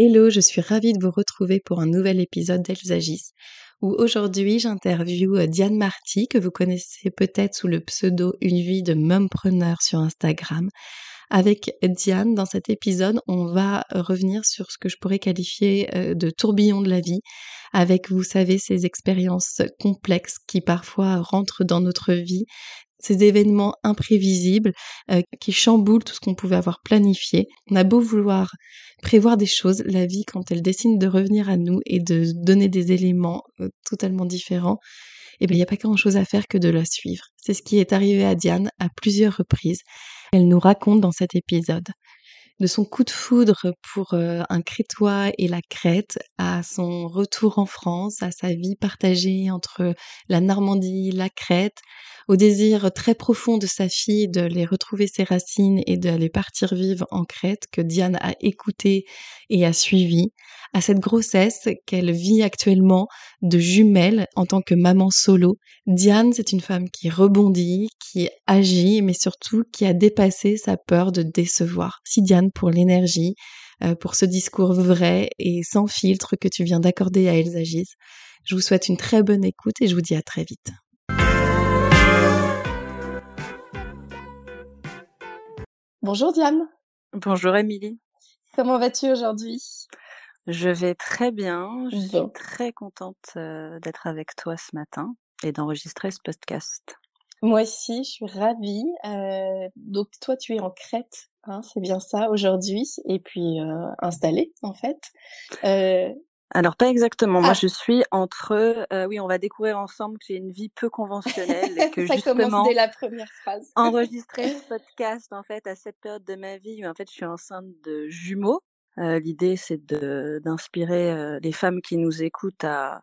Hello, je suis ravie de vous retrouver pour un nouvel épisode d'Elles agissent où aujourd'hui j'interviewe Diane Marty que vous connaissez peut-être sous le pseudo Une vie de mumpreneur sur Instagram. Avec Diane, dans cet épisode, on va revenir sur ce que je pourrais qualifier euh, de tourbillon de la vie, avec, vous savez, ces expériences complexes qui parfois rentrent dans notre vie, ces événements imprévisibles euh, qui chamboulent tout ce qu'on pouvait avoir planifié. On a beau vouloir prévoir des choses, la vie, quand elle décide de revenir à nous et de donner des éléments euh, totalement différents, eh bien, il n'y a pas grand-chose à faire que de la suivre. C'est ce qui est arrivé à Diane à plusieurs reprises. Elle nous raconte dans cet épisode de son coup de foudre pour euh, un Crétois et la Crète, à son retour en France, à sa vie partagée entre la Normandie, la Crète, au désir très profond de sa fille de les retrouver ses racines et d'aller partir vivre en Crète que Diane a écouté et a suivi, à cette grossesse qu'elle vit actuellement de jumelles en tant que maman solo. Diane, c'est une femme qui rebondit, qui agit, mais surtout qui a dépassé sa peur de décevoir. Si Diane pour l'énergie, euh, pour ce discours vrai et sans filtre que tu viens d'accorder à Elsagis. Je vous souhaite une très bonne écoute et je vous dis à très vite. Bonjour Diane. Bonjour Émilie. Comment vas-tu aujourd'hui? Je vais très bien. Je suis très contente euh, d'être avec toi ce matin et d'enregistrer ce podcast. Moi aussi, je suis ravie. Euh, donc toi, tu es en Crète, hein, c'est bien ça aujourd'hui, et puis euh, installée en fait. Alors pas exactement. Moi, ah. je suis entre. Euh, oui, on va découvrir ensemble que j'ai une vie peu conventionnelle et que Ça justement. Commence dès la première phrase. enregistrer ce podcast en fait à cette période de ma vie où en fait je suis enceinte de jumeaux. Euh, L'idée c'est d'inspirer euh, les femmes qui nous écoutent à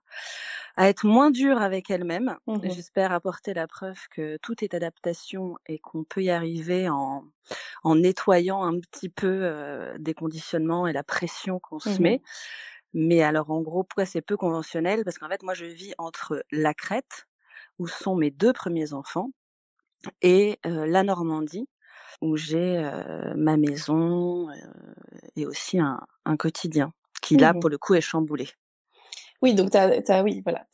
à être moins dures avec elles-mêmes. Mmh J'espère apporter la preuve que tout est adaptation et qu'on peut y arriver en en nettoyant un petit peu euh, des conditionnements et la pression qu'on se mmh met. Mais alors en gros, pourquoi c'est peu conventionnel? Parce qu'en fait, moi, je vis entre la Crète, où sont mes deux premiers enfants, et la Normandie, où j'ai ma maison et aussi un, quotidien, qui là, mmh pour le coup, est chamboulé. Oui, donc t'as, oui, voilà.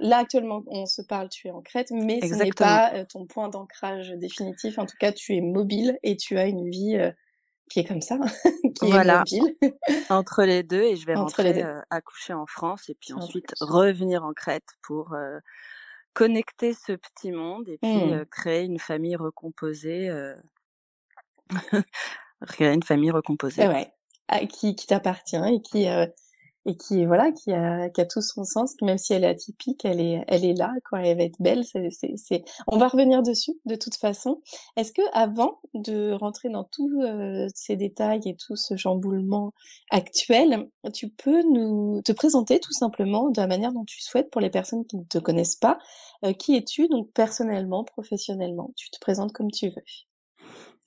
là actuellement, on se parle, tu es en Crète, mais ce n'est pas ton point d'ancrage définitif. En tout cas, tu es mobile et tu as une vie qui est comme ça, qui voilà. est mobile. Entre les deux, et je vais rentrer euh, accoucher en France et puis ensuite revenir en Crète pour connecter ce petit monde et puis mmh. créer une famille recomposée. créer une famille recomposée. Ouais, qui, qui t'appartient et qui et qui voilà qui a tout son sens même si elle est atypique elle est là quoi. Elle va être belle on va revenir dessus de toute façon. Est-ce que avant de rentrer dans tous euh, ces détails et tout ce chamboulement actuel tu peux nous te présenter tout simplement de la manière dont tu souhaites pour les personnes qui ne te connaissent pas euh, qui es-tu donc personnellement professionnellement? Tu te présentes comme tu veux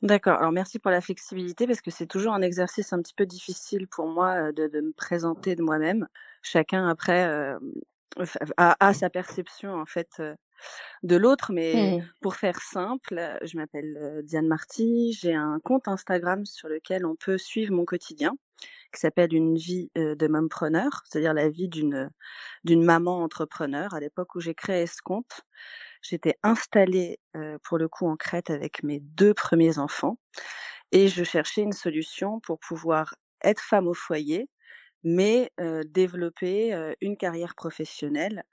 D'accord. Alors merci pour la flexibilité parce que c'est toujours un exercice un petit peu difficile pour moi de, de me présenter de moi-même. Chacun après euh, a, sa perception en fait de l'autre, mais mmh. pour faire simple, je m'appelle Diane Marty, j'ai un compte Instagram sur lequel on peut suivre mon quotidien qui s'appelle une vie de mompreneur, c'est-à-dire la vie d'une d'une maman entrepreneur. À l'époque où j'ai créé ce compte, J'étais installée pour le coup en Crète avec mes deux premiers enfants et je cherchais une solution pour pouvoir être femme au foyer, mais développer une carrière professionnelle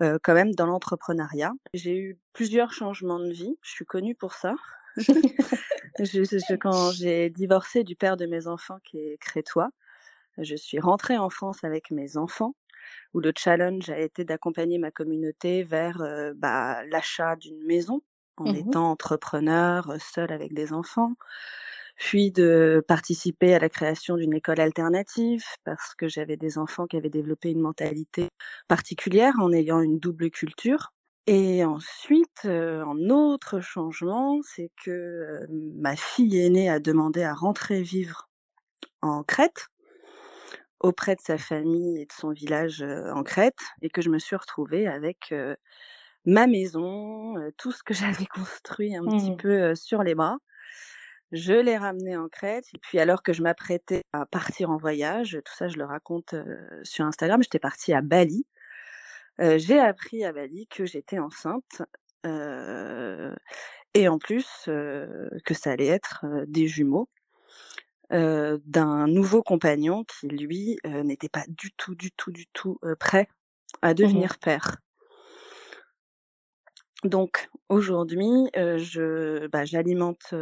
quand même dans l'entrepreneuriat. J'ai eu plusieurs changements de vie. Je suis connue pour ça. je, quand j'ai divorcé du père de mes enfants qui est crétois, je suis rentrée en France avec mes enfants où le challenge a été d'accompagner ma communauté vers bah, l'achat d'une maison en mmh étant entrepreneur, seul avec des enfants. puis de participer à la création d'une école alternative parce que j'avais des enfants qui avaient développé une mentalité particulière en ayant une double culture. Et ensuite, un autre changement, c'est que ma fille aînée a demandé à rentrer vivre en Crète auprès de sa famille et de son village en Crète et que je me suis retrouvée avec ma maison, tout ce que j'avais construit un petit Mmh. peu sur les bras. Je l'ai ramené en Crète et puis alors que je m'apprêtais à partir en voyage, tout ça je le raconte sur Instagram, j'étais partie à Bali. j'ai appris à Bali que j'étais enceinte et en plus que ça allait être des jumeaux d'un nouveau compagnon qui lui n'était pas du tout, du tout, du tout prêt à Mmh devenir père. Donc aujourd'hui, je bah, j'alimente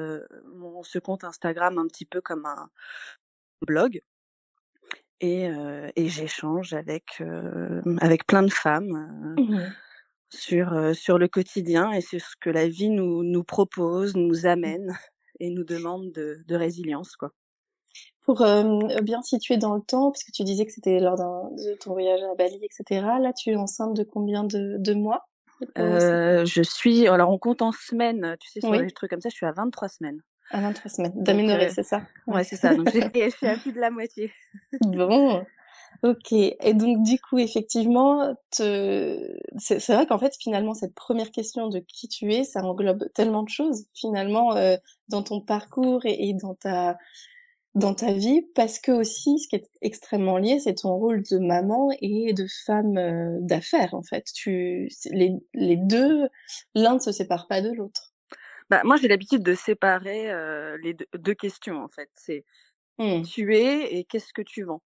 mon ce compte Instagram un petit peu comme un blog et et j'échange avec avec plein de femmes Mmh sur sur le quotidien et sur ce que la vie nous nous propose, nous amène et nous demande de, de résilience quoi. Pour bien situer dans le temps, puisque tu disais que c'était lors de ton voyage à Bali, etc. Là, tu es enceinte de combien de, de mois? Euh, Je suis, alors on compte en semaines, tu sais, sur oui. les trucs comme ça, je suis à 23 semaines. À 23 semaines, d'aménorrhée, euh, c'est ça? Ouais, c'est ça. Donc je suis à plus de la moitié. bon, ok. Et donc du coup, effectivement, te... c'est vrai qu'en fait, finalement, cette première question de qui tu es, ça englobe tellement de choses, finalement, euh, dans ton parcours et, et dans ta dans ta vie parce que aussi ce qui est extrêmement lié c'est ton rôle de maman et de femme euh, d'affaires en fait tu les, les deux l'un ne se sépare pas de l'autre bah moi j'ai l'habitude de séparer euh, les deux, deux, questions en fait c'est mmh. tu es et qu'est-ce que tu vends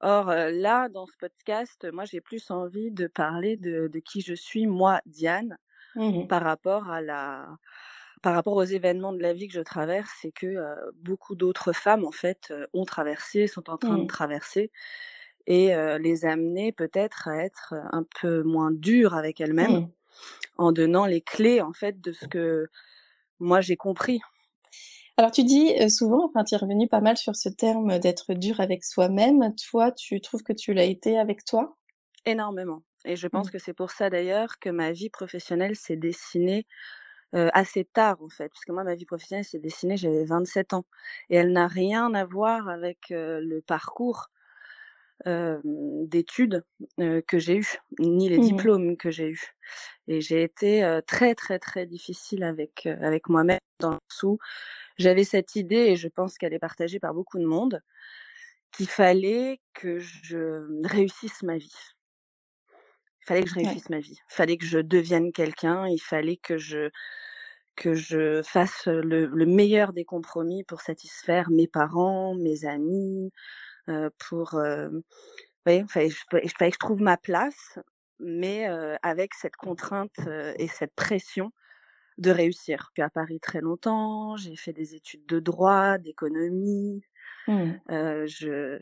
or euh, là dans ce podcast moi j'ai plus envie de parler de, de qui je suis moi Diane mmh. par rapport à la par rapport aux événements de la vie que je traverse, c'est que euh, beaucoup d'autres femmes, en fait, ont traversé, sont en train mmh. de traverser, et euh, les amener peut-être à être un peu moins dures avec elles-mêmes, mmh. en donnant les clés, en fait, de ce que moi j'ai compris. Alors tu dis souvent, enfin tu es revenu pas mal sur ce terme d'être dur avec soi-même. Toi, tu trouves que tu l'as été avec toi? Énormément. Et je pense mmh. que c'est pour ça d'ailleurs que ma vie professionnelle s'est dessinée euh, assez tard en fait, parce que moi ma vie professionnelle s'est dessinée, j'avais 27 ans, et elle n'a rien à voir avec euh, le parcours euh, d'études que j'ai eu, ni les mmh. diplômes que j'ai eus. Et j'ai été très très très difficile avec avec moi-même dans le sous. J'avais cette idée, et je pense qu'elle est partagée par beaucoup de monde, qu'il fallait que je réussisse ma vie. Il fallait que je réussisse ouais. ma vie. Il fallait que je devienne quelqu'un. Il fallait que je que je fasse le, le, meilleur des compromis pour satisfaire mes parents, mes amis, euh, pour euh, oui, il fallait, il fallait que je trouve ma place, mais euh, avec cette contrainte et cette pression de réussir. Puis à Paris très longtemps, j'ai fait des études de droit, d'économie. Mmh. je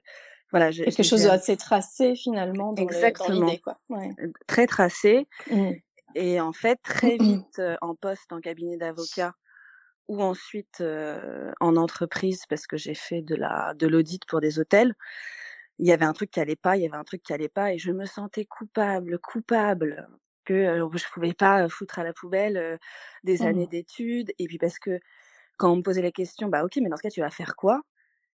voilà, quelque chose d'assez tracé finalement dans Exactement. l'idée quoi. Ouais. Très tracé. Mmh. Et en fait, très vite euh, en poste en cabinet d'avocat ou ensuite euh, en entreprise parce que j'ai fait de la de l'audit pour des hôtels. Il y avait un truc qui allait pas, il y avait un truc qui allait pas et je me sentais coupable, coupable que euh, je pouvais pas foutre à la poubelle euh, des Mmh. années d'études et puis parce que quand on me posait la question, bah ok, mais dans ce cas tu vas faire quoi?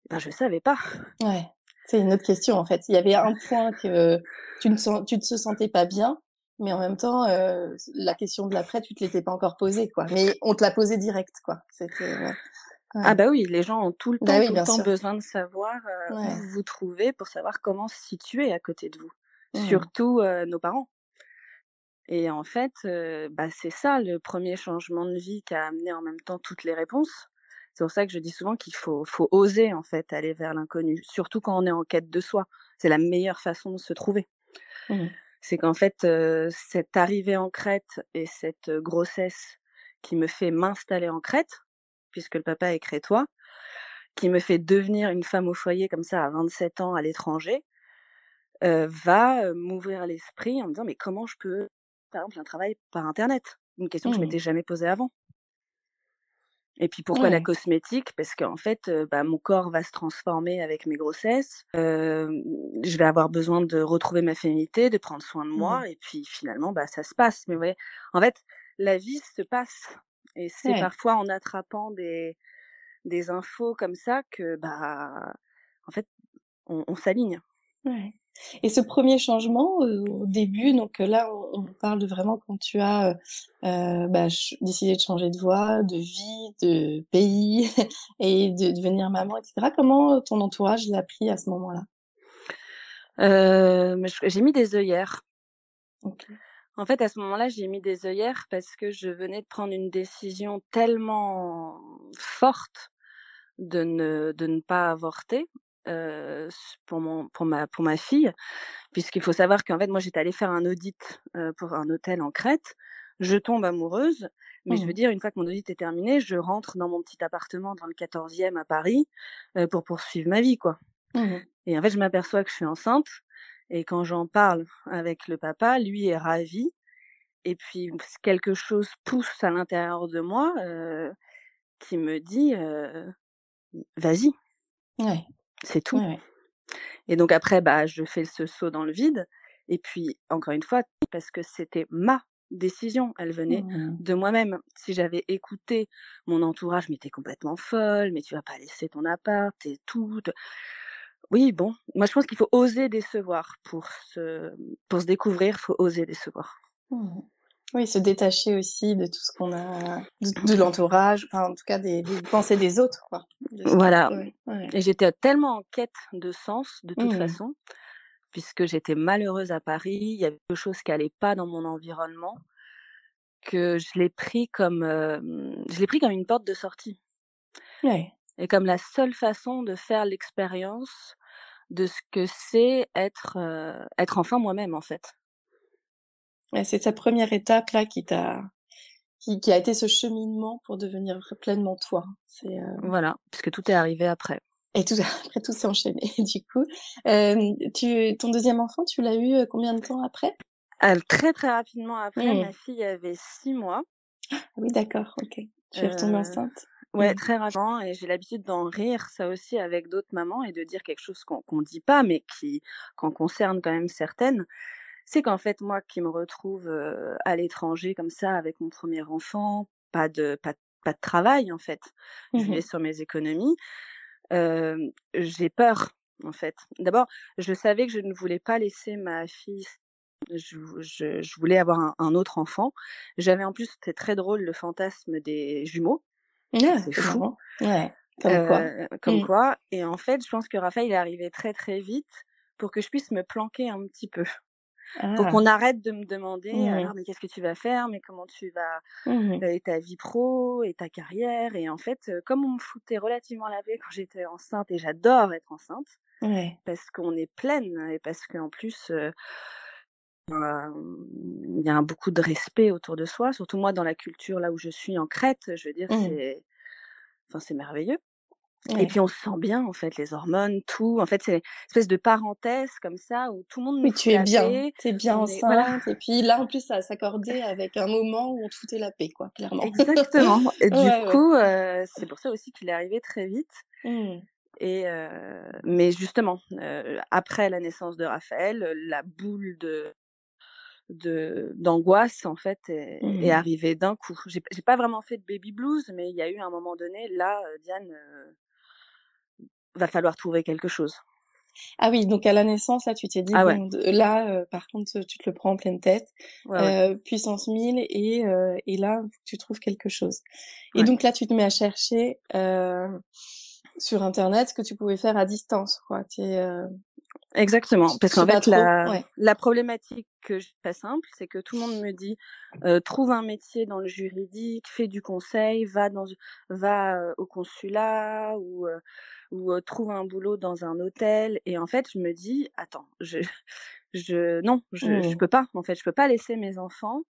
Ben je savais pas. Ouais, c'est une autre question en fait. Il y avait un point que tu ne sens, tu ne te sentais pas bien, mais en même temps, euh, la question de l'après, tu te l'étais pas encore posée, quoi. Mais on te l'a posée direct, quoi. C'était. Ouais. Ouais. Ah bah oui, les gens ont tout le temps, bah oui, tout le temps besoin de savoir euh, ouais. où vous vous trouvez pour savoir comment se situer à côté de vous. Mmh. Surtout euh, nos parents. Et en fait, bah c'est ça le premier changement de vie qui a amené en même temps toutes les réponses. C'est pour ça que je dis souvent qu'il faut, faut oser en fait aller vers l'inconnu, surtout quand on est en quête de soi. C'est la meilleure façon de se trouver. Mmh. C'est qu'en fait, euh, cette arrivée en Crète et cette grossesse qui me fait m'installer en Crète, puisque le papa est crétois, qui me fait devenir une femme au foyer comme ça à 27 ans à l'étranger, euh, va m'ouvrir l'esprit en me disant mais comment je peux, par exemple, un travail par Internet? Une question que Mmh. je m'étais jamais posée avant. Et puis pourquoi la cosmétique? Parce qu'en fait, bah, mon corps va se transformer avec mes grossesses. je vais avoir besoin de retrouver ma féminité, de prendre soin de moi. Et puis finalement, bah, ça se passe. Mais vous voyez, en fait, la vie se passe. Et c'est parfois en attrapant des, des infos comme ça que, bah, en fait, on, on s'aligne. Ouais. Et ce premier changement euh, au début, donc euh, là, on, parle de vraiment quand tu as euh, bah, décidé de changer de voie, de vie, de pays et de devenir maman, etc. Comment ton entourage l'a pris à ce moment-là? J'ai mis des œillères. En fait, à ce moment-là, j'ai mis des œillères parce que je venais de prendre une décision tellement forte de ne, de ne pas avorter pour, mon, pour, ma, pour ma fille, puisqu'il faut savoir qu'en fait, moi, j'étais allée faire un audit pour un hôtel en Crète. Je tombe amoureuse, mais je veux mmh. dire, une fois que mon audit est terminé, je rentre dans mon petit appartement dans le 14e à Paris pour poursuivre ma vie, quoi. Mmh et en fait, je m'aperçois que je suis enceinte. Et quand j'en parle avec le papa, lui est ravi. Et puis, quelque chose pousse à l'intérieur de moi qui me dit Vas-y. Ouais. C'est tout. Et donc après, bah, je fais ce saut dans le vide. Et puis, encore une fois, parce que c'était ma décision, elle venait mmh. de moi-même. Si j'avais écouté mon entourage, mais t'es complètement folle, mais tu vas pas laisser ton appart, et tout. Oui, bon, moi je pense qu'il faut oser décevoir pour se, pour se découvrir, il faut oser décevoir. Mmh. Oui, se détacher aussi de tout ce qu'on a, de, l'entourage, enfin, en tout cas des, pensées des autres, quoi. voilà. Et j'étais tellement en quête de sens, de toute mmh. façon, puisque j'étais malheureuse à Paris, il y avait quelque chose qui allait pas dans mon environnement, que je l'ai pris comme, je l'ai pris comme une porte de sortie. Ouais. Et comme la seule façon de faire l'expérience de ce que c'est être, être enfin moi-même, en fait c'est sa première étape là qui t'a qui, qui, a été ce cheminement pour devenir pleinement toi. C'est euh... voilà, puisque tout est arrivé après. Et tout après tout s'est enchaîné du coup. Euh, tu ton deuxième enfant, tu l'as eu euh, combien de temps après? Euh, Très très rapidement après. Mmh. Ma fille avait six mois. Ah oui, d'accord. Ok. Tu es retombée euh, enceinte? Ouais, mmh. très rapidement. Et j'ai l'habitude d'en rire, ça aussi, avec d'autres mamans et de dire quelque chose qu'on qu'on dit pas, mais qui qu'en concerne quand même certaines c'est qu'en fait, moi qui me retrouve à l'étranger comme ça avec mon premier enfant, pas de, pas, pas de travail en fait, je mmh vais sur mes économies, j'ai peur en fait. D'abord, je savais que je ne voulais pas laisser ma fille je, je, je, voulais avoir un, un autre enfant. J'avais en plus, c'était très drôle, le fantasme des jumeaux. Ah, c'est fou. Ouais, comme quoi. comme mmh. quoi. Et en fait, je pense que Raphaël est arrivé très très vite pour que je puisse me planquer un petit peu. Ah. qu'on arrête de me demander, mmh. alors, mais qu'est-ce que tu vas faire, mais comment tu vas, mmh. et ta vie pro, et ta carrière. Et en fait, comme on me foutait relativement la paix quand j'étais enceinte, et j'adore être enceinte, parce qu'on est pleine, et parce qu'en plus, bah, il y a beaucoup de respect autour de soi, surtout moi dans la culture là où je suis en Crète, je veux dire, mmh. c'est, enfin, c'est merveilleux. Et puis on se sent bien en fait, les hormones, tout. En fait, c'est une espèce de parenthèse comme ça où tout le monde. Oui, tu es bien, tu es bien enceinte. Et puis là, en plus, ça s'accordait avec un moment où on te foutait la paix, quoi, clairement. Exactement. Et du coup, euh, c'est pour ça aussi qu'il est arrivé très vite. Mmh. Et euh, mais justement, euh, après la naissance de Raphaël, la boule de de d'angoisse en fait est, est mmh. arrivée d'un coup. J'ai pas vraiment fait de baby blues, mais il y a eu un moment donné là, Diane va falloir trouver quelque chose. Ah oui, donc à la naissance, là, tu t'es dit, ah bon, là, euh, par contre, tu te le prends en pleine tête, euh, puissance 1000, et, euh, et là, tu trouves quelque chose. Et donc là, tu te mets à chercher sur Internet ce que tu pouvais faire à distance, quoi. Exactement, parce qu'en fait, la, la, problématique que pas simple, c'est que tout le monde me dit trouve un métier dans le juridique, fais du conseil, va dans, va au consulat ou ou euh, trouve un boulot dans un hôtel. Et en fait, je me dis attends, je, je non, je, je mmh. peux pas. En fait, je peux pas laisser mes enfants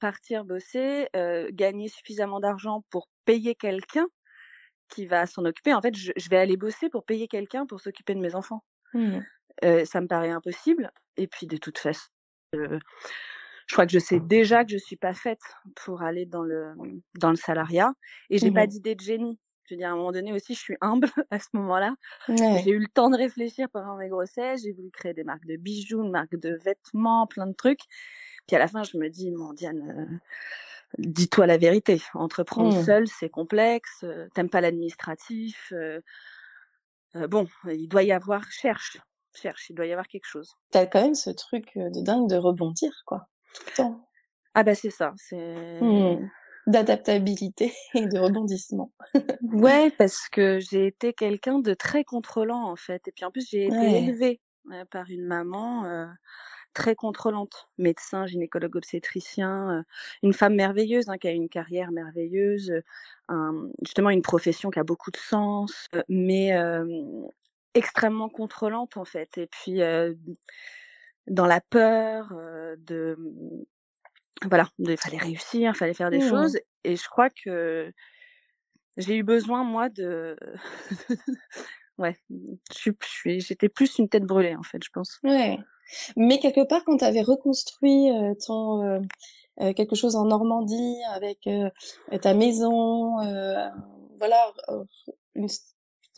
partir bosser, gagner suffisamment d'argent pour payer quelqu'un qui va s'en occuper. En fait, je, je vais aller bosser pour payer quelqu'un pour s'occuper de mes enfants. Mmh. ça me paraît impossible. Et puis de toute façon, je crois que je sais déjà que je suis pas faite pour aller dans le dans le salariat et j'ai pas Mmh d'idée de génie. Je veux dire, à un moment donné aussi, je suis humble à ce moment-là. J'ai eu le temps de réfléchir pendant mes grossesses. J'ai voulu créer des marques de bijoux, une marque de vêtements, plein de trucs. Puis à la fin, je me dis, mon Diane, euh, dis-toi la vérité. Entreprendre Mmh. seul, c'est complexe. euh, T'aimes pas l'administratif. euh, euh, bon, il doit y avoir, cherche, cherche, il doit y avoir quelque chose. Tu quand même ce truc, de dingue de rebondir, quoi. Ah bah c'est ça, c'est Mmh. D'adaptabilité et de rebondissement. ouais parce que j'ai été quelqu'un de très contrôlant en fait et puis en plus j'ai été Ouais. élevée euh, par une maman euh, très contrôlante, médecin, gynécologue obstétricien, euh, une femme merveilleuse hein, qui a une carrière merveilleuse, un- justement une profession qui a beaucoup de sens, mais extrêmement contrôlante en fait et puis dans la peur de voilà, il fallait réussir, il fallait faire des Mmh. choses et je crois que j'ai eu besoin moi de ouais, j'étais plus une tête brûlée en fait, je pense. Ouais. Mais quelque part, quand tu avais reconstruit, ton, heu, quelque chose en Normandie avec, ta maison, voilà, une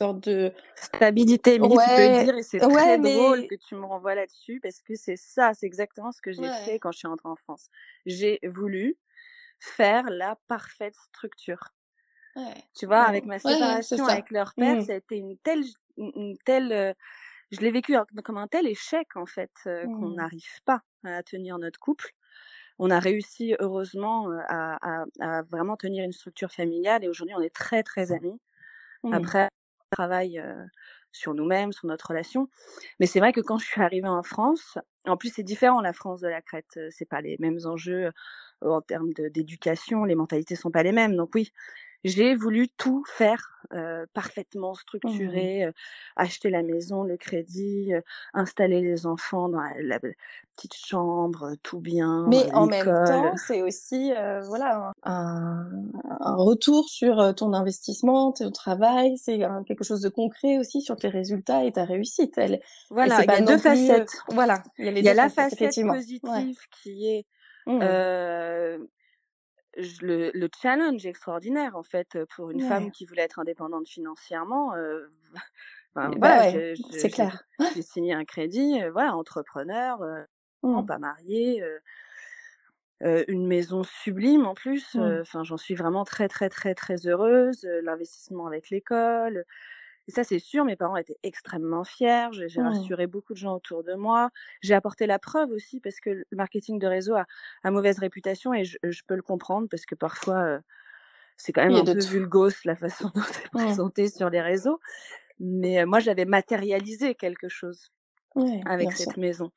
sorte de Stabilité, Émilie, tu peux ouais, dire et c'est ouais, très drôle que tu me renvoies là-dessus parce que c'est ça, c'est exactement ce que j'ai fait ouais, quand je suis rentrée en France. J'ai voulu faire la parfaite structure. ouais. Tu vois, avec Mmh. ma Ouais, ouais, séparation avec leur père, Mmh. ça a été une telle une telle, heu, je l'ai vécu comme un tel échec en fait, heu, qu'on Mmh. n'arrive pas à tenir notre couple. On a réussi heureusement, heu, à à à vraiment tenir une structure familiale et aujourd'hui on est très, très amis. Mmh. Après, heu, sur nous-mêmes, sur notre relation. Mais c'est vrai que quand je suis arrivée en France, en plus c'est différent la France de la Crète, c'est pas les mêmes enjeux, en termes d'éducation, les mentalités sont pas les mêmes. Donc oui, j'ai voulu tout faire, heu, parfaitement Mmh. structuré, heu, acheter la maison, le crédit, heu, installer les enfants dans la la petite chambre, tout bien, Mais en même temps, c'est aussi, voilà, un un retour sur, ton investissement, ton travail, c'est quelque chose de concret aussi sur tes résultats et ta réussite. Elle Voilà, il y a non 2 plus, heu facettes. voilà, il y a les Il y a 2 la facette. Ouais. positive qui est, Mmh. heu je le le challenge extraordinaire en fait, pour une femme qui voulait être indépendante financièrement, Bah, voilà, ouais, c'est j'ai clair. j'ai signé un crédit, voilà, entrepreneur, heu, Mmh. pas heu, une maison sublime en plus, Mmh. enfin j'en suis vraiment très, très, très, très heureuse, heu, l'investissement avec l'école, et ça c'est sûr, mes parents étaient extrêmement fiers, j'ai Mmh. rassuré beaucoup de gens autour de moi. J'ai apporté la preuve aussi parce que le marketing de réseau a a mauvaise réputation et je je peux le comprendre parce que parfois, heu, c'est quand même un peu tout. vulgose la façon dont c'est Mmh. présenté sur les réseaux. Mais, heu, moi j'avais matérialisé quelque chose avec sûr. cette maison.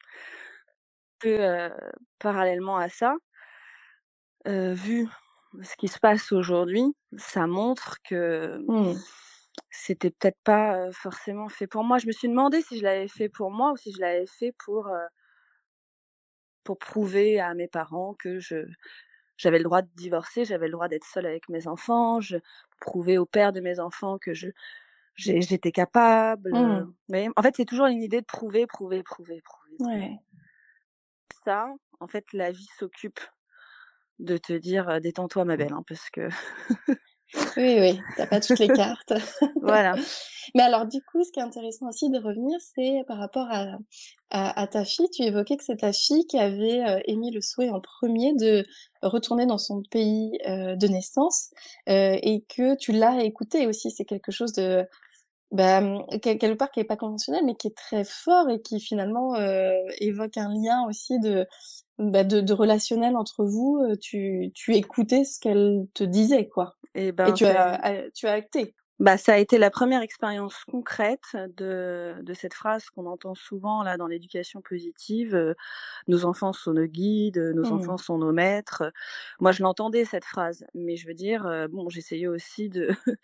Heu, parallèlement à ça, vu ce qui se passe aujourd'hui, ça montre que Mmh. C'était peut-être pas, forcément fait pour moi. Je me suis demandé si je l'avais fait pour moi ou si je l'avais fait pour, pour prouver à mes parents que je j'avais le droit de divorcer, j'avais le droit d'être seule avec mes enfants, je prouver au père de mes enfants que je j'étais capable, heu, Mmh. En fait, c'est toujours une idée de prouver, prouver, prouver, prouver. Ouais. Ça, en fait, la vie s'occupe de te dire, «Détends-toi ma belle, hein», parce que Oui, oui, tu as pas toutes les cartes. voilà. Mais alors du coup, ce qui est intéressant aussi de revenir, c'est par rapport à à à ta fille. Tu évoquais que c'est ta fille qui avait, heu, émis le souhait en premier de retourner dans son pays, heu, de naissance, heu, et que tu l'as écoutée aussi. C'est quelque chose de, bah, quel quelque part qui est pas conventionnel, mais qui est très fort et qui finalement, évoque un lien aussi de, bah, de de relationnel entre vous. Heu, tu tu écoutais ce qu'elle te disait, quoi Et et ben, tu as a tu as acté. bah, ça a été la première expérience concrète de de cette phrase qu'on entend souvent là dans l'éducation positive, heu: «Nos enfants sont nos guides, nos Mmh. enfants sont nos maîtres». Moi, je l'entendais cette phrase, mais je veux dire, heu, bon, j'essayais aussi de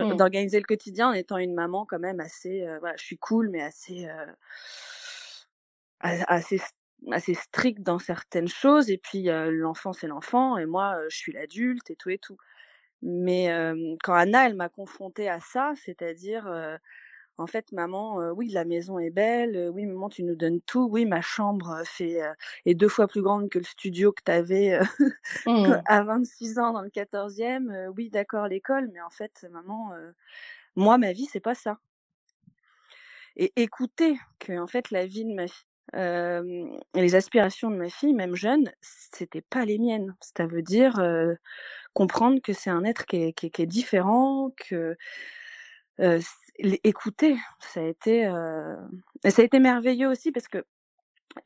Mmh. d'organiser le quotidien en étant une maman quand même assez, voilà, je suis cool mais assez, assez assez stricte dans certaines choses et puis, l'enfant c'est l'enfant et moi, je suis l'adulte et tout et tout. Mais, quand Anna, elle m'a confrontée à ça, c'est-à-dire, en fait, maman, oui, la maison est belle, oui, maman, tu nous donnes tout, oui, ma chambre fait est deux fois plus grande que le studio que tu avais mmh. à 26 ans dans le 14e. oui, d'accord, l'école, mais en fait, maman, moi, ma vie, c'est pas ça. Et écouter que, en fait, la vie de ma fille, les aspirations de ma fille, même jeune, c'était pas les miennes. Ça veut dire comprendre que c'est un être qui est, qui est différent, que écouter, ça a été, euh, ça a été merveilleux aussi parce que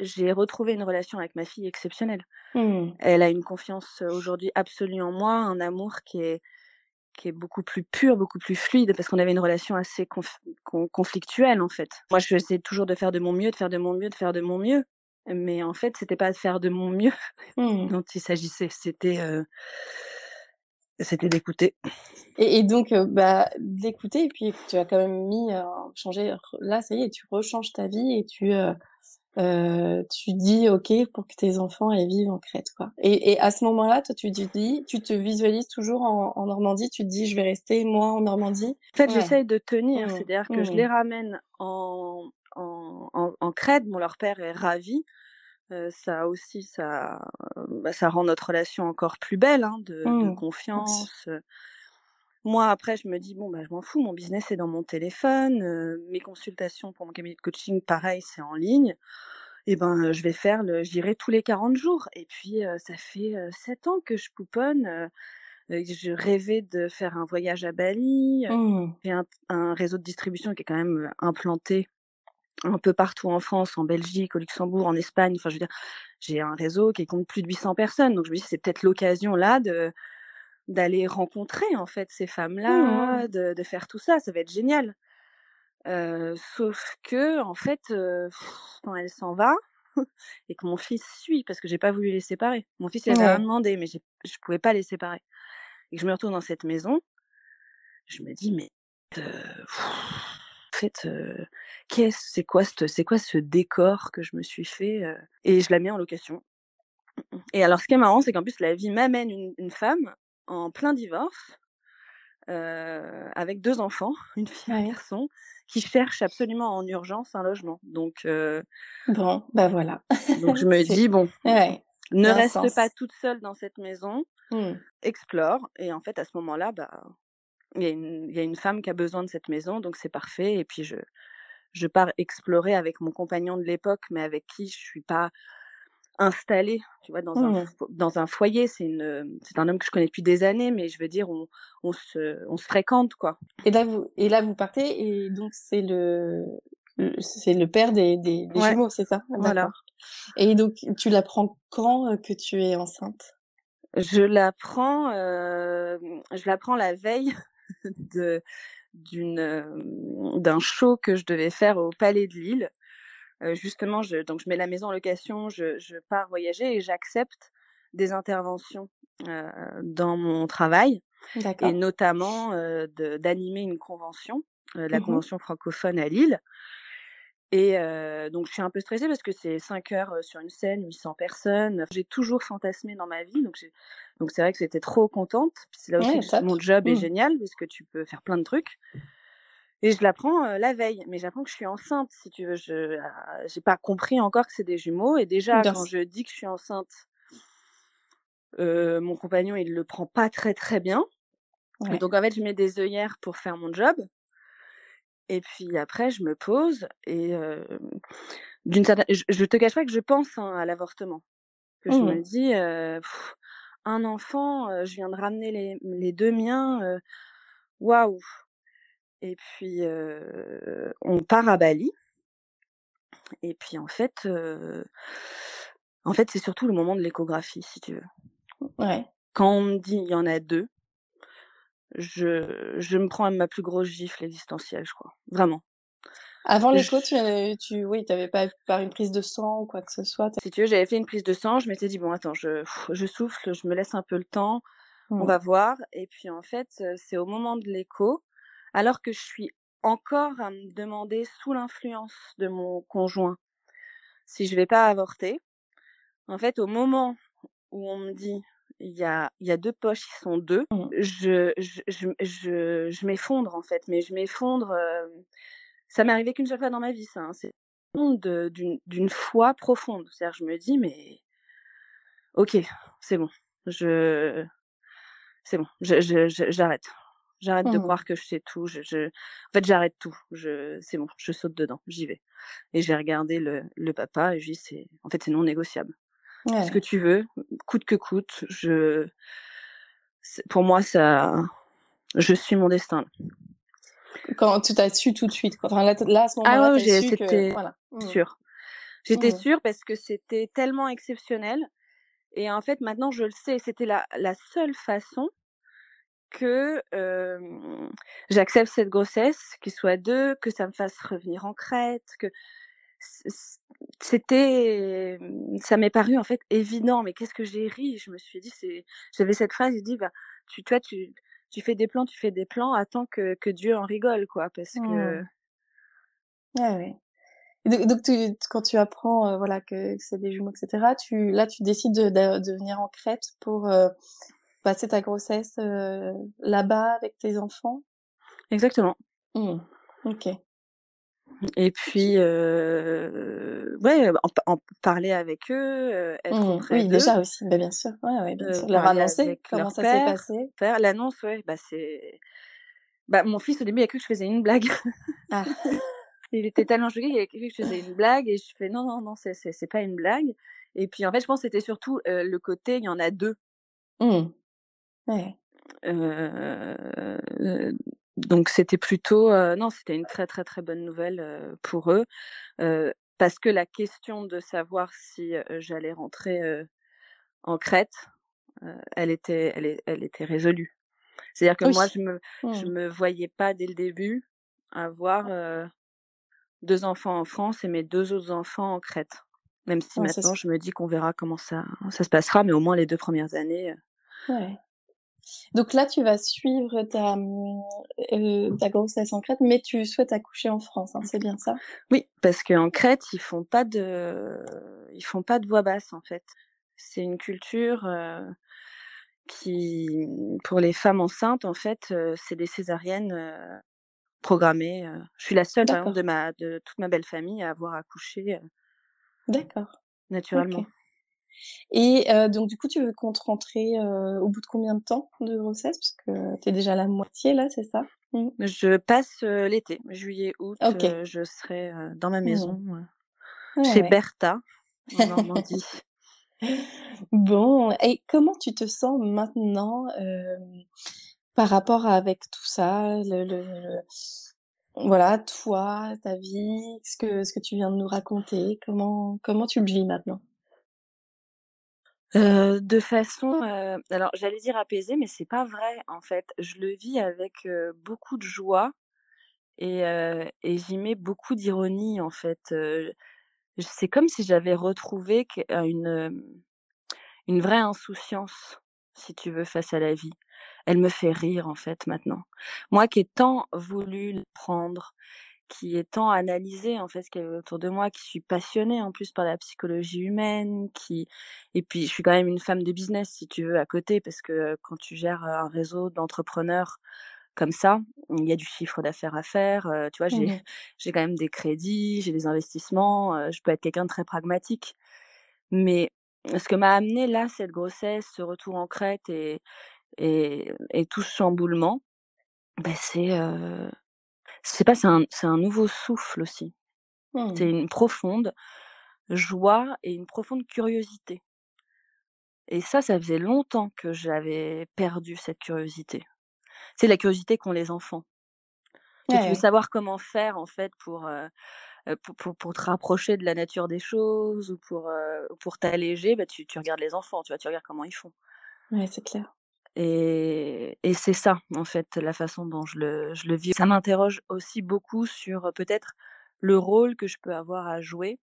j'ai retrouvé une relation avec ma fille exceptionnelle. Mmh. Elle a une confiance aujourd'hui absolue en moi, un amour qui est qui est beaucoup plus pur, beaucoup plus fluide, parce qu'on avait une relation assez conflictuelle en fait. Moi, je essayais toujours de faire de mon mieux, de faire de mon mieux, de faire de mon mieux, mais en fait, c'était pas de faire de mon mieux mmh. dont il s'agissait. C'était euh, c'était d'écouter. Et, donc, euh, bah, d'écouter, et puis tu as quand même mis, euh, changé, là, ça y est, tu rechanges ta vie et tu, euh, euh, tu dis, OK, pour que tes enfants aient vivent en Crète, quoi. Et, et à ce moment-là, toi, tu te dis, tu te visualises toujours en, en, Normandie, tu te dis, je vais rester, moi, en Normandie? En fait, j'essaye de tenir, mmh. c'est-à-dire que je mmh. les ramène en, en, en, en Crète, bon, leur père est ravi, ça aussi, ça, bah, ça rend notre relation encore plus belle, hein, de, de, mmh. confiance. Moi, après, je me dis, bon, bah, je m'en fous, mon business est dans mon téléphone, mes consultations pour mon cabinet de coaching, pareil, c'est en ligne. Et ben, je vais faire le, j'irai tous les 40 jours. Et puis, ça fait 7 ans que je pouponne. je rêvais de faire un voyage à Bali. Mmh. J'ai un, un, réseau de distribution qui est quand même implanté un peu partout en France, en Belgique, au Luxembourg, en Espagne. Enfin, je veux dire, j'ai un réseau qui compte plus de 800 personnes. Donc, je me dis, c'est peut-être l'occasion là de d'aller rencontrer en fait ces femmes-là, mmh. de, de, faire tout ça. Ça va être génial. Euh, sauf que en fait, euh, quand elle s'en va et que mon fils suit, parce que j'ai pas voulu les séparer. Mon fils il avait rien demandé, mais je pouvais pas les séparer. Et que je me retourne dans cette maison, je me dis mais euh, fait, qu'est-ce, c'est quoi, c'est quoi ce décor que je me suis fait Et je la mets en location. Et alors, ce qui est marrant, c'est qu'en plus, la vie m'amène une, femme en plein divorce, avec deux enfants, une fille et un garçon, qui cherche absolument en urgence un logement. Donc, bon, bah voilà. donc je me dis bon, ne reste pas toute seule dans cette maison, mmh. explore. Et en fait, à ce moment-là, bah, il y, a une, il y a une femme qui a besoin de cette maison, donc c'est parfait. Et puis je, je pars explorer avec mon compagnon de l'époque, mais avec qui je suis pas installée, tu vois, dans, un, mmh. dans un foyer. C'est une, c'est un homme que je connais depuis des années, mais je veux dire, on, on se, on se fréquente, quoi. Et là, vous, et là, vous partez, et donc c'est le, c'est le père des, des, des jumeaux, c'est ça? Voilà. Et donc, tu l'apprends quand que tu es enceinte? Je l'apprends, euh, je l'apprends la veille de d'une d'un show que je devais faire au Palais de Lille. Justement, je, donc je mets la maison en location, je, je pars voyager et j'accepte des interventions dans mon travail et notamment d'animer une convention, la mmh convention francophone à Lille. Et donc je suis un peu stressée parce que c'est 5 heures sur une scène, 800 personnes. J'ai toujours fantasmé dans ma vie, donc donc c'est vrai que j'étais trop contente. C'est là aussi que mon job est mmh. génial parce que tu peux faire plein de trucs. Et je l'apprends la veille, mais j'apprends que je suis enceinte, si tu veux. Je j'ai pas compris encore que c'est des jumeaux. Et déjà quand je dis que je suis enceinte, mon compagnon il le prend pas très très bien. donc en fait je mets des œillères pour faire mon job. Et puis après, je me pose et d'une certaine, je, te cache pas que je pense hein, à l'avortement. Que je me mmh. dis, un enfant, je viens de ramener les, les deux miens, waouh. Et puis on part à Bali. Et puis en fait, en fait, c'est surtout le moment de l'échographie, si tu veux. Ouais. Quand on me dit il y en a deux, je, je me prends ma plus grosse gifle existentielle, je crois. Vraiment. Avant l'écho, tu, tu, oui, t'avais pas par une prise de sang ou quoi que ce soit. Si tu veux, j'avais fait une prise de sang. Je m'étais dit bon, attends, je, je souffle, je me laisse un peu le temps. On mmh. va voir. Et puis en fait, c'est au moment de l'écho, alors que je suis encore à me demander sous l'influence de mon conjoint si je vais pas avorter. En fait, au moment où on me dit il y a, il y a deux poches qui sont deux. Mmh. Je, je, je, je, je m'effondre en fait, mais je m'effondre. ça m'est arrivé qu'une seule fois dans ma vie, ça. Hein. C'est d'une foi profonde. C'est-à-dire, je me dis, mais ok, c'est bon, je, c'est bon, j'arrête. J'arrête de mmh. croire que je sais tout. Je, je... En fait, j'arrête tout. Je... C'est bon, je saute dedans, j'y vais. Et j'ai regardé le, le papa et je lui c'est... en fait, c'est non négociable. Ce que tu veux, coûte que coûte. Je... Pour moi, ça... je suis mon destin. Quand tu t'as su tout de suite. Enfin, là, là, à ce ah moment-là, ah ouais, voilà. Mmh. sûr. J'étais mmh. sûre parce que c'était tellement exceptionnel. Et en fait, maintenant, je le sais. C'était la, la seule façon que j'accepte cette grossesse, qu'il soit deux, que ça me fasse revenir en Crète, que c'était, ça m'est paru en fait évident. Mais qu'est-ce que j'ai ri? Je me suis dit, j'avais cette phrase, il dit, bah, tu, toi, tu, fais des plans, tu fais des plans, attends que, que Dieu en rigole, quoi, parce que. Ah oui. Donc, quand tu apprends, voilà, que c'est des jumeaux, etc. Tu, là, tu décides de, de, venir en Crète pour passer ta grossesse euh, là-bas avec tes enfants? Exactement. Mmh. Ok. Et puis, euh, ouais, en, parler avec eux, euh, être mmh. Oui, déjà aussi, bah, bien sûr. Ouais, ouais, bien sûr. Leur annoncer comment ça s'est passé. Faire l'annonce, ouais, bah c'est. Bah, mon fils, au début, il a cru que je faisais une blague. Ah. il était tellement choqué qu'il a cru que je faisais une blague et je fais non, non, non, c'est pas une blague. Et puis, en fait, je pense que c'était surtout le côté, il y en a deux. Mmh. Donc c'était plutôt non, c'était une très très très bonne nouvelle pour eux parce que la question de savoir si j'allais rentrer en Crète, elle était elle, elle était résolue. C'est-à-dire que moi je me je mmh. me voyais pas dès le début avoir deux enfants en France et mes deux autres enfants en Crète. Même si maintenant je me dis qu'on verra comment ça ça se passera, mais au moins les deux premières années. Ouais. Donc là, tu vas suivre ta, euh, ta grossesse en Crète, mais tu souhaites accoucher en France, hein, c'est bien ça? Oui, parce qu'en Crète, ils font pas de, ils font pas de voix basse en fait. C'est une culture euh, qui, pour les femmes enceintes, en fait, euh, c'est des césariennes programmées. Je suis la seule, par exemple, de ma, de toute ma belle famille à avoir accouché. D'accord. Naturellement. Et euh, donc, du coup, tu veux compte rentrer euh, au bout de combien de temps de grossesse? Parce que tu es déjà à la moitié, là, c'est ça? Mmh. Je passe euh, l'été, juillet, août. je serai dans ma mmh. maison, chez Bertha, en Normandie. bon, et comment tu te sens maintenant par rapport avec tout ça le, le, voilà, toi, ta vie, ce que, ce que tu viens de nous raconter, comment, comment tu le vis maintenant? De façon, alors j'allais dire apaisée, mais c'est pas vrai en fait. Je le vis avec, beaucoup de joie et et j'y mets beaucoup d'ironie en fait, c'est comme si j'avais retrouvé une, une vraie insouciance, si tu veux, face à la vie. Elle me fait rire en fait maintenant. Moi qui ai tant voulu prendre qui est tant analysé en fait ce qu'il y avait autour de moi, qui suis passionnée en plus par la psychologie humaine, qui et puis je suis quand même une femme de business si tu veux à côté parce que quand tu gères un réseau d'entrepreneurs comme ça, il y a du chiffre d'affaires à faire, tu vois, j'ai mmh j'ai quand même des crédits, j'ai des investissements, je peux être quelqu'un de très pragmatique. Mais ce que m'a amené là cette grossesse, ce retour en Crète et et, et tout ce chamboulement, ben c'est sais pas, c'est un, c'est un nouveau souffle aussi. C'est mmh. une profonde joie et une profonde curiosité. Et ça, ça faisait longtemps que j'avais perdu cette curiosité. C'est la curiosité qu'ont les enfants. tu veux savoir comment faire en fait pour, euh, pour, pour, pour, te rapprocher de la nature des choses ou pour, euh, pour t'alléger, bah, tu, tu regardes les enfants, tu vois, tu regardes comment ils font. Ouais, c'est clair. Et, c'est ça, en fait, la façon dont je le, je le vis. Ça m'interroge aussi beaucoup sur peut-être le rôle que je peux avoir à jouer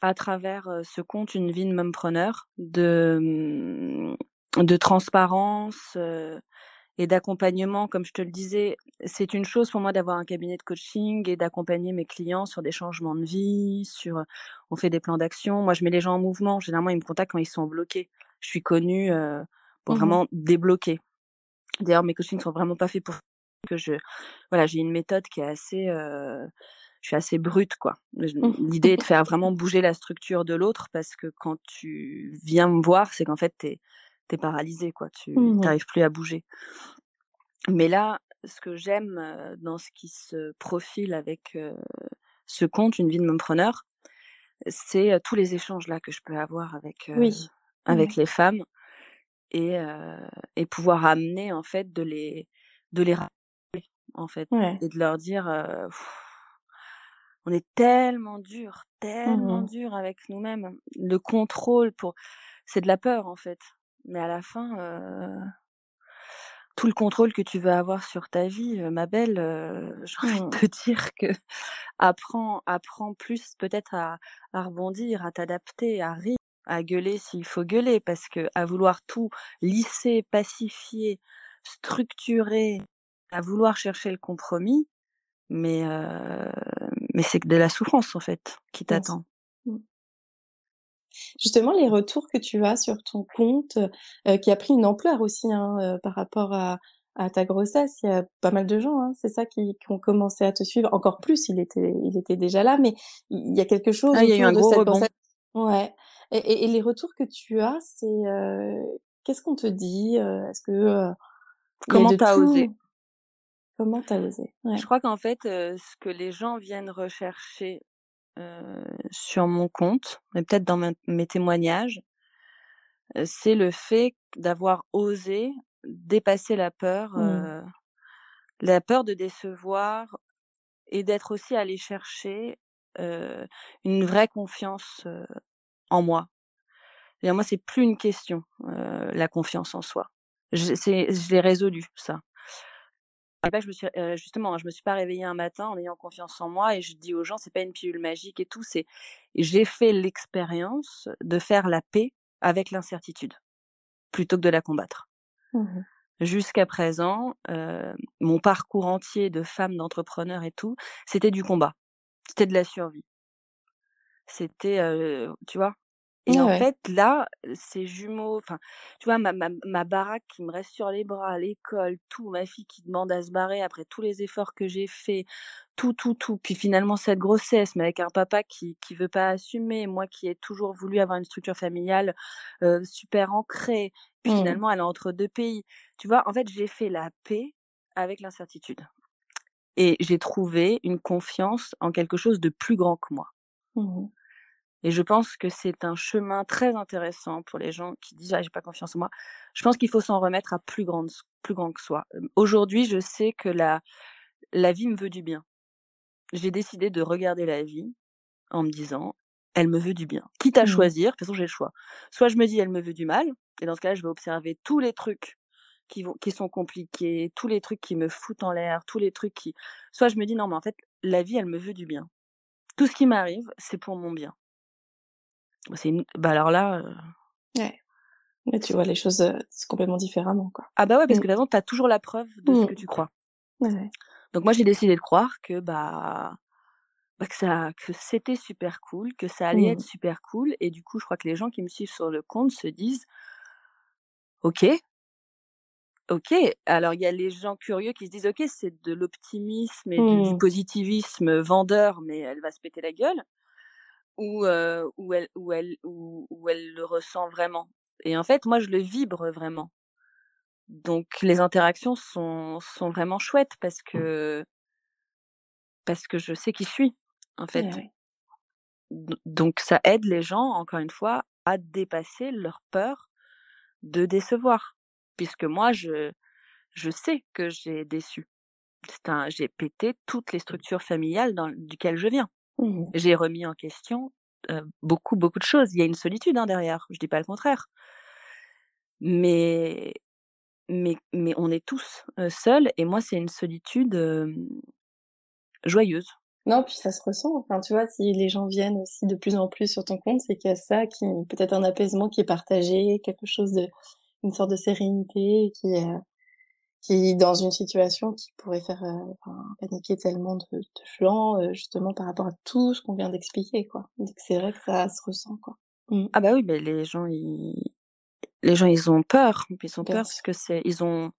à travers ce conte Une vie de mompreneur, de, mmh, de transparence et d'accompagnement. Comme je te le disais, c'est une chose pour moi d'avoir un cabinet de coaching et d'accompagner mes clients sur des changements de vie, sur on fait des plans d'action. Moi, je mets les gens en mouvement. Généralement, ils me contactent quand ils sont bloqués. Je suis connue pour mmh vraiment débloquer. D'ailleurs, mes coachings sont vraiment pas faits pour que je, voilà, j'ai une méthode qui est assez, euh, je suis assez brute, quoi. L'idée est de faire vraiment bouger la structure de l'autre parce que quand tu viens me voir, c'est qu'en fait, t'es es paralysé, quoi. Tu n'arrives plus à bouger. Mais là, ce que j'aime dans ce qui se profile avec ce compte, une vie de mompreneur, c'est tous les échanges là que je peux avoir avec avec les femmes et et pouvoir amener en fait de les de les rappeler en fait et de leur dire on est tellement dur, tellement mmh dur avec nous-mêmes. Le contrôle pour c'est de la peur en fait. Mais à la fin tout le contrôle que tu veux avoir sur ta vie, ma belle, j'ai envie de mmh. te dire que apprends, apprends plus peut-être à, à rebondir, à t'adapter, à rire, à gueuler s'il faut gueuler, parce que à vouloir tout lisser, pacifier, structurer, à vouloir chercher le compromis, mais mais c'est que de la souffrance en fait qui t'attend. Mmh. Justement, les retours que tu as sur ton compte, euh, qui a pris une ampleur aussi hein, euh, par rapport à, à, ta grossesse, il y a pas mal de gens, hein, c'est ça, qui, qui, ont commencé à te suivre. Encore plus, il était, il était déjà là, mais il y a quelque chose ah, il y a eu un gros cette Ouais. Et, et, et, les retours que tu as, c'est euh, qu'est-ce qu'on te dit Est-ce que comment t'as osé? Comment t'as osé? Ouais. Je crois qu'en fait, ce que les gens viennent rechercher sur mon compte, mais peut-être dans mes témoignages, c'est le fait d'avoir osé dépasser la peur, mmh. la peur de décevoir et d'être aussi allé chercher une vraie confiance en moi. Et moi, c'est plus une question, la confiance en soi. Je, je l'ai résolu, ça je me suis justement, je me suis pas réveillée un matin en ayant confiance en moi et je dis aux gens, c'est pas une pilule magique et tout. C'est, j'ai fait l'expérience de faire la paix avec l'incertitude plutôt que de la combattre. Mmh Jusqu'à présent, mon parcours entier de femme, d'entrepreneur et tout, c'était du combat, c'était de la survie. C'était, tu vois, et en fait, là, ces jumeaux, enfin, tu vois, ma, ma, ma baraque qui me reste sur les bras, l'école, tout, ma fille qui demande à se barrer après tous les efforts que j'ai faits, tout, tout, tout. Puis finalement, cette grossesse, mais avec un papa qui qui veut pas assumer, moi qui ai toujours voulu avoir une structure familiale euh, super ancrée. Puis mmh. finalement, elle est entre deux pays. Tu vois, en fait, j'ai fait la paix avec l'incertitude. Et j'ai trouvé une confiance en quelque chose de plus grand que moi. Mmh. Et je pense que c'est un chemin très intéressant pour les gens qui disent ah j'ai pas confiance en moi. Je pense qu'il faut s'en remettre à plus grande, plus grand que soi. Aujourd'hui, je sais que la la vie me veut du bien. J'ai décidé de regarder la vie en me disant elle me veut du bien. Quitte à mmh. choisir, de toute façon j'ai le choix. Soit je me dis elle me veut du mal, et dans ce cas-là je vais observer tous les trucs qui vont, qui sont compliqués, tous les trucs qui me foutent en l'air, tous les trucs qui. Soit je me dis non mais en fait la vie elle me veut du bien. Tout ce qui m'arrive c'est pour mon bien. C'est bah alors là. Ouais. tu vois les choses complètement différemment, quoi. Ah bah ouais, parce mmh. que de toute façon, t'as toujours la preuve de ce mmh. que tu crois. Ouais. Donc moi, j'ai décidé de croire que bah, bah que ça, que c'était super cool, que ça allait être mmh. super cool, et du coup, je crois que les gens qui me suivent sur le compte se disent, ok, ok. Alors il y a les gens curieux qui se disent, ok, c'est de l'optimisme et du positivisme vendeur, mais elle va se péter la gueule où, où, elle, où, elle, où, où elle le ressent vraiment. Et en fait, moi, je le vibre vraiment. Donc, les interactions sont, sont vraiment chouettes parce mmh. que, parce que je sais qui je suis, en fait. Donc, ça aide les gens, encore une fois, à dépasser leur peur de décevoir. Puisque moi, je, je sais que j'ai déçu. J'ai pété toutes les structures familiales dans, duquel je viens. Mmh J'ai remis en question beaucoup, beaucoup de choses. Il y a une solitude hein, derrière, je dis pas le contraire. Mais, mais, mais on est tous seuls et moi, c'est une solitude joyeuse. Non, puis ça se ressent. Enfin, tu vois, si les gens viennent aussi de plus en plus sur ton compte, c'est qu'il y a ça qui, peut-être un apaisement qui est partagé, quelque chose de, une sorte de sérénité qui, qui dans une situation qui pourrait faire euh, paniquer tellement de, de gens euh, justement par rapport à tout ce qu'on vient d'expliquer quoi donc c'est vrai que ça se ressent quoi mmh. ah bah oui mais les gens ils les gens ils ont peur ils ont peur parce que c'est ils ont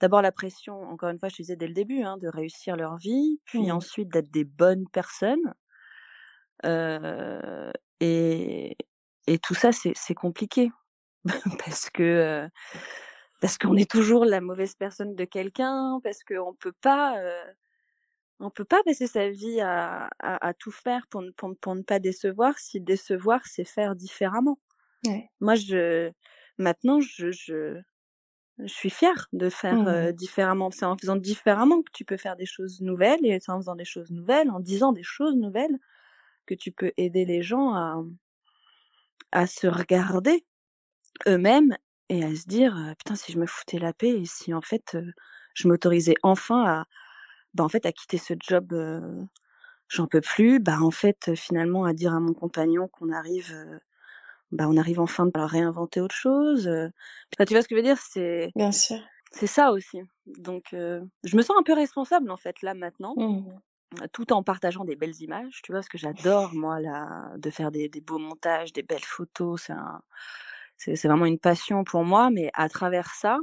d'abord la pression, encore une fois, je disais dès le début, hein, de réussir leur vie, puis Mmh. ensuite d'être des bonnes personnes. Euh, et, et tout ça, c'est c'est compliqué parce que parce qu'on est toujours la mauvaise personne de quelqu'un, parce qu'on peut pas euh, on peut pas passer sa vie à, à, à tout faire pour, ne- pour, ne- pour ne pas décevoir si décevoir c'est faire différemment. Ouais. Moi je maintenant je je, je suis fière de faire Mmh. euh, différemment. C'est en faisant différemment que tu peux faire des choses nouvelles et c'est en faisant des choses nouvelles, en disant des choses nouvelles que tu peux aider les gens à, à se regarder eux-mêmes et à se dire euh, putain si je me foutais la paix et si en fait euh, je m'autorisais enfin à bah en fait à quitter ce job euh, j'en peux plus bah en fait finalement à dire à mon compagnon qu'on arrive bah on arrive enfin à réinventer autre chose tu vois ce que je veux dire? C'est Bien sûr. c'est ça aussi donc je me sens un peu responsable en fait là maintenant Mmh. tout en partageant des belles images, tu vois, parce que j'adore, moi, là, de faire des, des beaux montages, des belles photos, c'est un, c'est, vraiment une passion pour moi, mais à travers ça,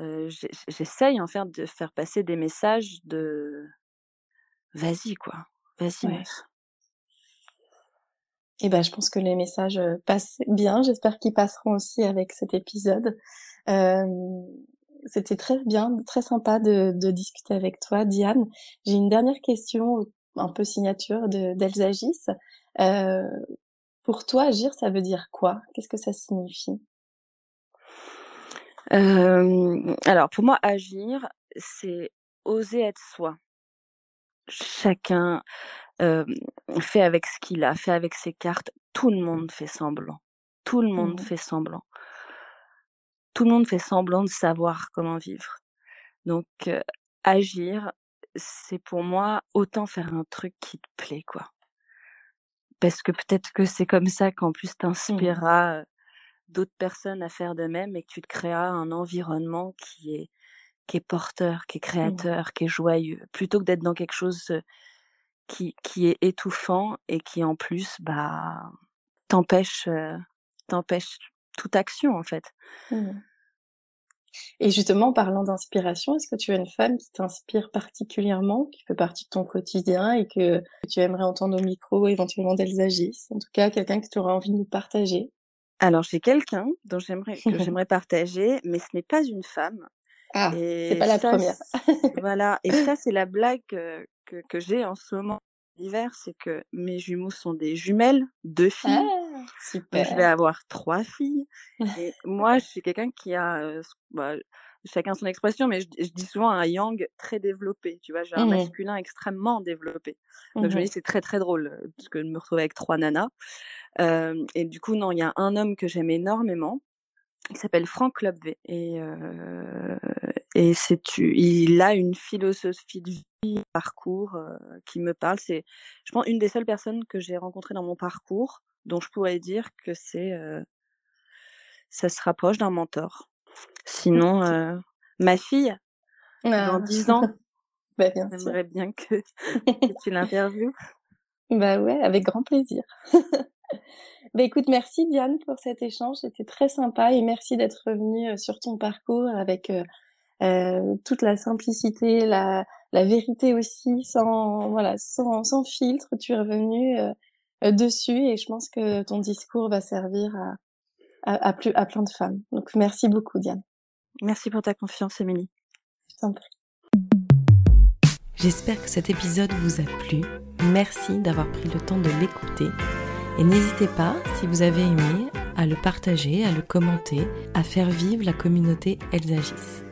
euh, j'essaye, en fait, de faire passer des messages de vas-y, quoi, vas-y, Ouais. Et ben, je pense que les messages passent bien. J'espère qu'ils passeront aussi avec cet épisode. Euh, c'était très bien, très sympa de, de discuter avec toi, Diane. J'ai une dernière question, un peu signature de d'Elsa Gis. Euh, pour toi, agir, ça veut dire quoi? Qu'est-ce que ça signifie? Euh, alors, pour moi, agir, c'est oser être soi. Chacun euh, fait avec ce qu'il a, fait avec ses cartes. Tout le monde fait semblant. Tout le monde Mhm. fait semblant. Tout le monde fait semblant de savoir comment vivre. Donc, euh, agir, c'est pour moi autant faire un truc qui te plaît, quoi. Parce que peut-être que c'est comme ça qu'en plus t'inspireras euh, d'autres personnes à faire de même et que tu te créeras un environnement qui est qui est porteur, qui est créateur, qui est joyeux, plutôt que d'être dans quelque chose qui qui est étouffant et qui en plus bah t'empêche euh, t'empêche toute action en fait. Mhm. Et justement, en parlant d'inspiration, est-ce que tu as une femme qui t'inspire particulièrement, qui fait partie de ton quotidien et que, tu aimerais entendre au micro, éventuellement d'Elsa Gis En tout cas, quelqu'un que tu aurais envie de nous partager Alors j'ai quelqu'un dont j'aimerais que j'aimerais partager, mais ce n'est pas une femme. Ah, c'est pas la ça, première. voilà. Et ça, c'est la blague que, que j'ai en ce moment l'hiver, c'est que mes jumeaux sont des jumelles, deux filles. Ah, Donc, je vais avoir trois filles. Et moi, je suis quelqu'un qui a, euh, bah, chacun son expression, mais je, je dis souvent un yang très développé. Tu vois, j'ai un Mhm. masculin extrêmement développé. Donc, je me Mhm. dis, c'est très, très drôle, parce que de me retrouver avec trois nanas. Euh, et du coup, non, il y a un homme que j'aime énormément. Il s'appelle Franck Lobvé. Et, euh, et c'est, il a une philosophie de vie, un parcours euh, qui me parle. C'est, je pense, une des seules personnes que j'ai rencontrées dans mon parcours dont je pourrais dire que c'est, euh, ça se rapproche d'un mentor. Sinon, euh, ma fille, Ah, dans dix ans, bah, bien j'aimerais que, que tu l'interviewes. Bah ouais, avec grand plaisir. Bah écoute, merci Diane pour cet échange, c'était très sympa et merci d'être revenue sur ton parcours avec euh, toute la simplicité, la, la vérité aussi, sans voilà, sans, sans filtre. Tu es revenue euh, euh, dessus et je pense que ton discours va servir à, à, à, plus, à plein de femmes. Donc merci beaucoup Diane. Merci pour ta confiance, Émilie. Je t'en prie. J'espère que cet épisode vous a plu. Merci d'avoir pris le temps de l'écouter. Et n'hésitez pas, si vous avez aimé, à le partager, à le commenter, à faire vivre la communauté Elsagis.